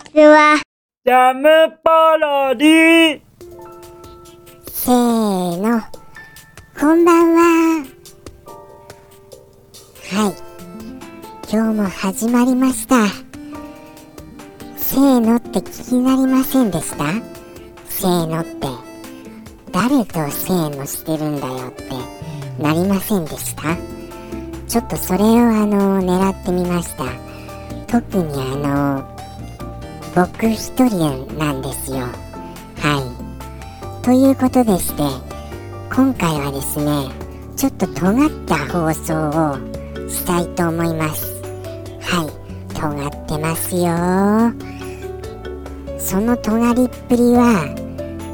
ちは。ジャムパロディせーの。こんばんは。はい。今日も始まりました。せーのって気になりませんでした？せーのって。誰とせーのしてるんだよってなりませんでした？ちょっとそれをあの狙ってみました特にあの僕一人なんですよ。はい。ということでして今回はですねちょっと尖った放送をしたいと思います。はい。尖ってますよ。その尖りっぷりは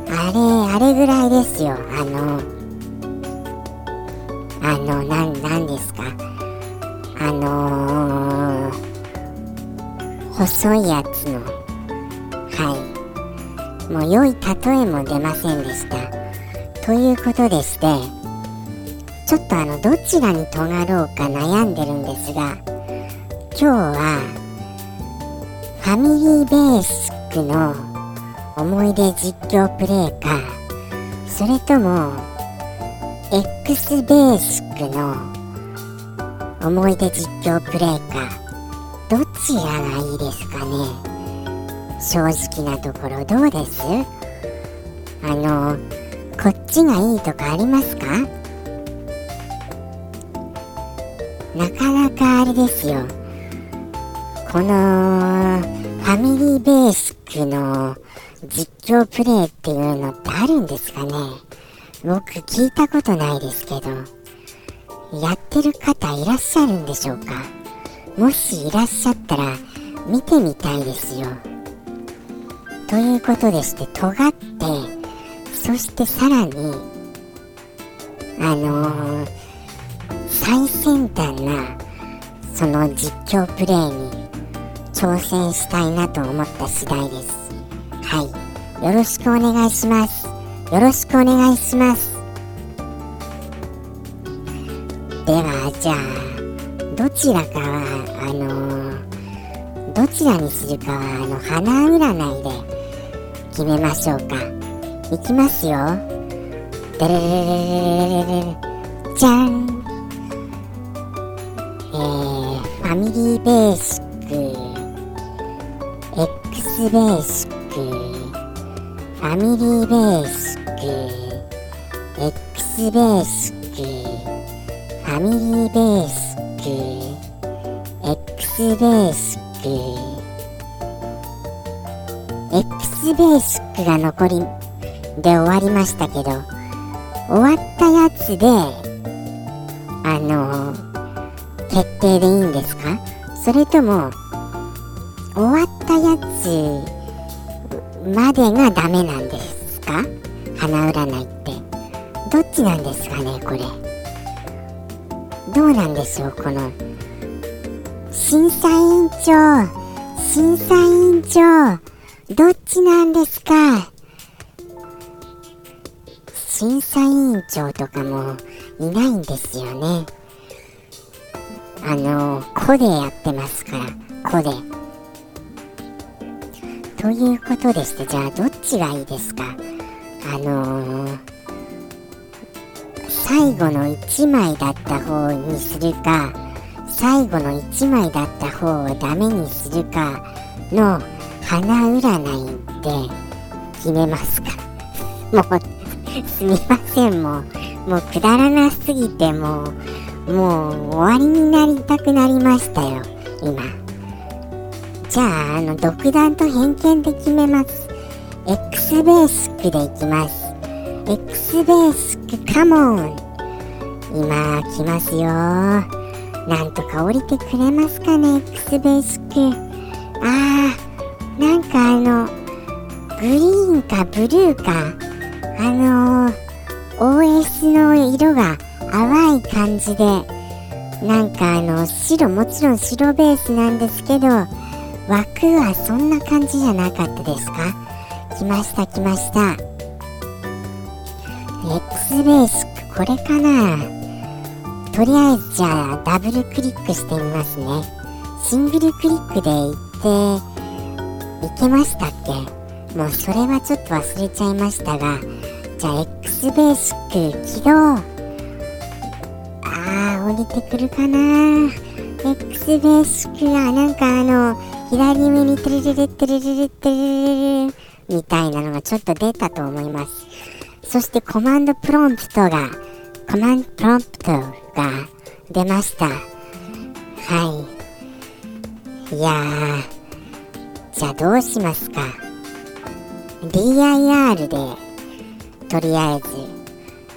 あれあれぐらいですよ。あのあのなんなんですか。あのー、細いやつの。もう良い例えも出ませんでした。ということでしてちょっとあのどちらに尖ろうか悩んでるんですが今日はファミリーベーシックの思い出実況プレイかそれとも X ベーシックの思い出実況プレイかどちらがいいですかね？正直なところどうです？あのこっちがいいとかありますか？なかなかあれですよ。このファミリーベーシックの実況プレイっていうのってあるんですかね？僕聞いたことないですけど。やってる方いらっしゃるんでしょうか？もしいらっしゃったら見てみたいですよ。ということでして尖ってそしてさらにあのー、最先端なその実況プレイに挑戦したいなと思った次第です。はい。よろしくお願いします。よろしくお願いします。ではじゃあどちらかはあのー、どちらにするかはあの花占いで決めましょうか。いきますよ。デレレレレレレレじゃんえー、ファミリーベーシック X ベーシックファミリーベーシック X ベーシックファミリーベーシック X ベーシック X ベーシックが残りで終わりましたけど終わったやつであの決定でいいんですか？それとも終わったやつまでがダメなんですか？花占いって。どっちなんですかねこれ。どうなんでしょうこの審査委員長審査委員長。どっちなんですか？審査委員長とかもいないんですよね。あの、子でやってますから、子で。ということでして、じゃあどっちがいいですか？あのー、最後の1枚だった方にするか、最後の1枚だった方をダメにするかの花占いって決めますかもうすみませんもうもうくだらなすぎてもうもう終わりになりたくなりましたよ今じゃああの独断と偏見で決めます X ベーシックでいきます X ベーシックカモン今来ますよなんとか降りてくれますかね X ベーシックああグリーンかブルーかあのー、OS の色が淡い感じでなんかあの白もちろん白ベースなんですけど枠はそんな感じじゃなかったですか？来ました来ました。X ベースこれかな？とりあえずじゃあダブルクリックしてみますね。シングルクリックでいっていけましたっけ？もうそれはちょっと忘れちゃいましたがじゃあ X ベーシック起動あー降りてくるかな。X ベーシックがなんかあの左上にテレレレテレレレテレレレみたいなのがちょっと出たと思いますそしてコマンドプロンプトがコマンドプロンプトが出ましたはいいやーじゃあどうしますか DIR でとりあえず。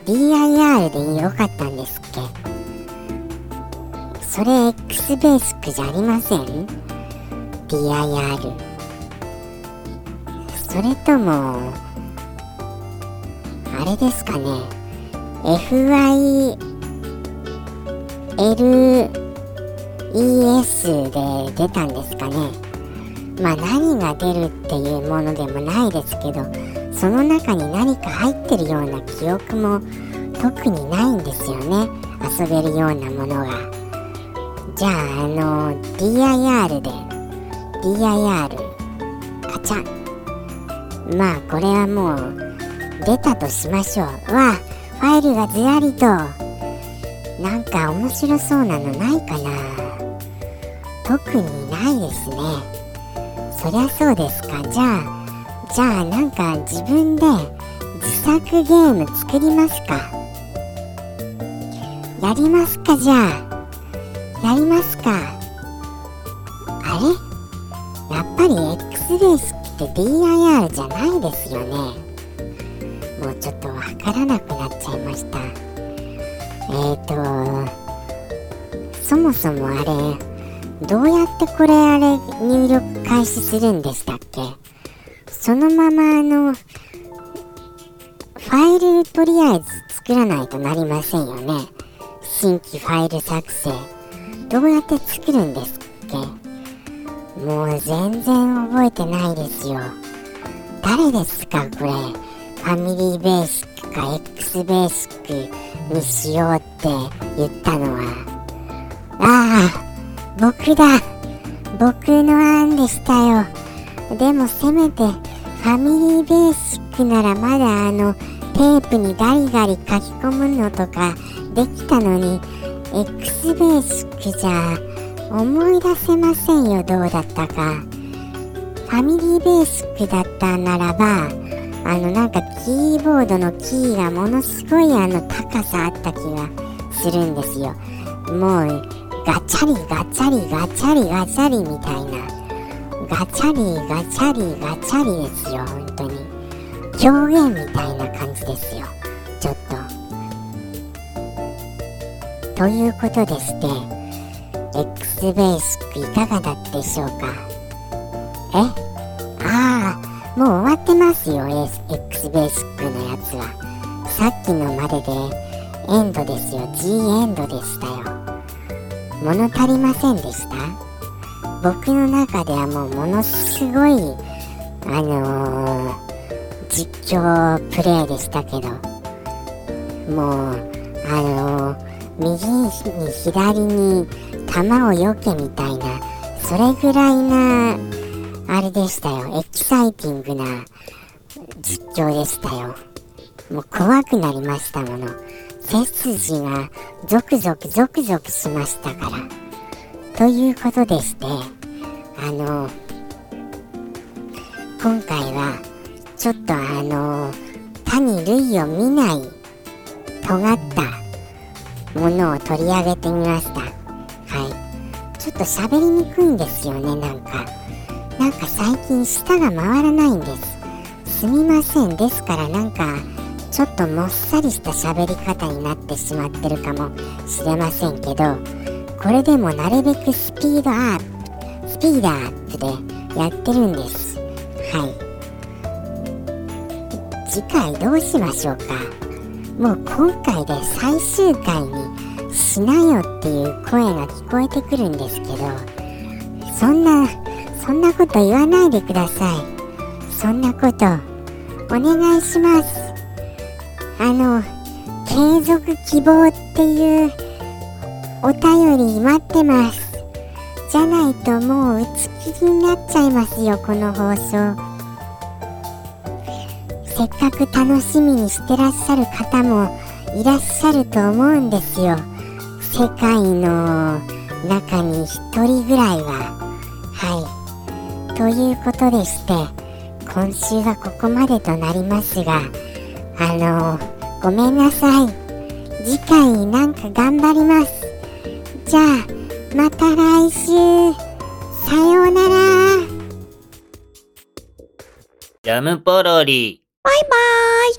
DIR でよかったんですっけ？それ X ベーシックじゃありません？DIR それともあれですかね。FYLES で出たんですかね。まあ何が出るっていうものでもないですけどその中に何か入ってるような記憶も特にないんですよね。遊べるようなものが。じゃああの DIR で DIR カチャン。まあこれはもう出たとしましょう。わファイルがずらりと。なんか面白そうなのないかな。特にないですね。そりゃそうですか。じゃあじゃあなんか自分で自作ゲーム作りますか。やりますかじゃあ。やりますか。あれ？やっぱり X ベースって DIR じゃないですよね。もうちょっとわからなくなっちゃいました。えーとそもそもあれどうやってこれあれ入力開始するんでしたっけ？そのままあのファイルとりあえず作らないとなりませんよね。新規ファイル作成。どうやって作るんですっけ？もう全然覚えてないですよ。誰ですかこれ？ファミリーベーシックか X ベーシックにしようって言ったのは。ああ僕だ。僕の案でしたよ。でもせめてファミリーベーシックならまだあのテープにガリガリ書き込むのとかできたのに X ベーシックじゃ思い出せませんよ。どうだったか。ファミリーベーシックだったならばあのなんかキーボードのキーがものすごいあの高さあった気がするんですよ。もうガチャリガチャリガチャリガチャリみたいな。ガチャリガチャリガチャリですよ本当に。狂言みたいな感じですよ。ちょっと。ということでして X ベーシックいかがだったでしょうか？え？ああもう終わってますよ X ベーシックのやつは。さっきのまででエンドですよ G エンドでしたよ。物足りませんでした？僕の中ではもうものすごいあのー、実況プレイでしたけどもうあのー、右に左に球を避けみたいなそれぐらいなあれでしたよ。エキサイティングな実況でしたよ。もう怖くなりましたもの。背筋がゾクゾクゾクゾクしましたから。ということでしてあの今回はちょっとあの他に類を見ない尖ったものを取り上げてみました。はい。ちょっと喋りにくいんですよねなんか。なんか最近舌が回らないんです。すみません。ですからなんかちょっともっさりした喋り方になってしまってるかもしれませんけどこれでもなるべくスピードアップスピードアップでやってるんです。はい。次回どうしましょうか。もう今回で最終回にしなよっていう声が聞こえてくるんですけどそんなそんなこと言わないでください。そんなことお願いします。あの継続希望っていうお便り待ってます。じゃないともう打ち切りになっちゃいますよこの放送。せっかく楽しみにしてらっしゃる方もいらっしゃると思うんですよ。世界の中に一人ぐらいは。はい。ということでして今週はここまでとなりますがあのごめんなさい。次回なんか頑張ります。じゃあまた来週。さようなら。ジャムポロリ。バイバーイ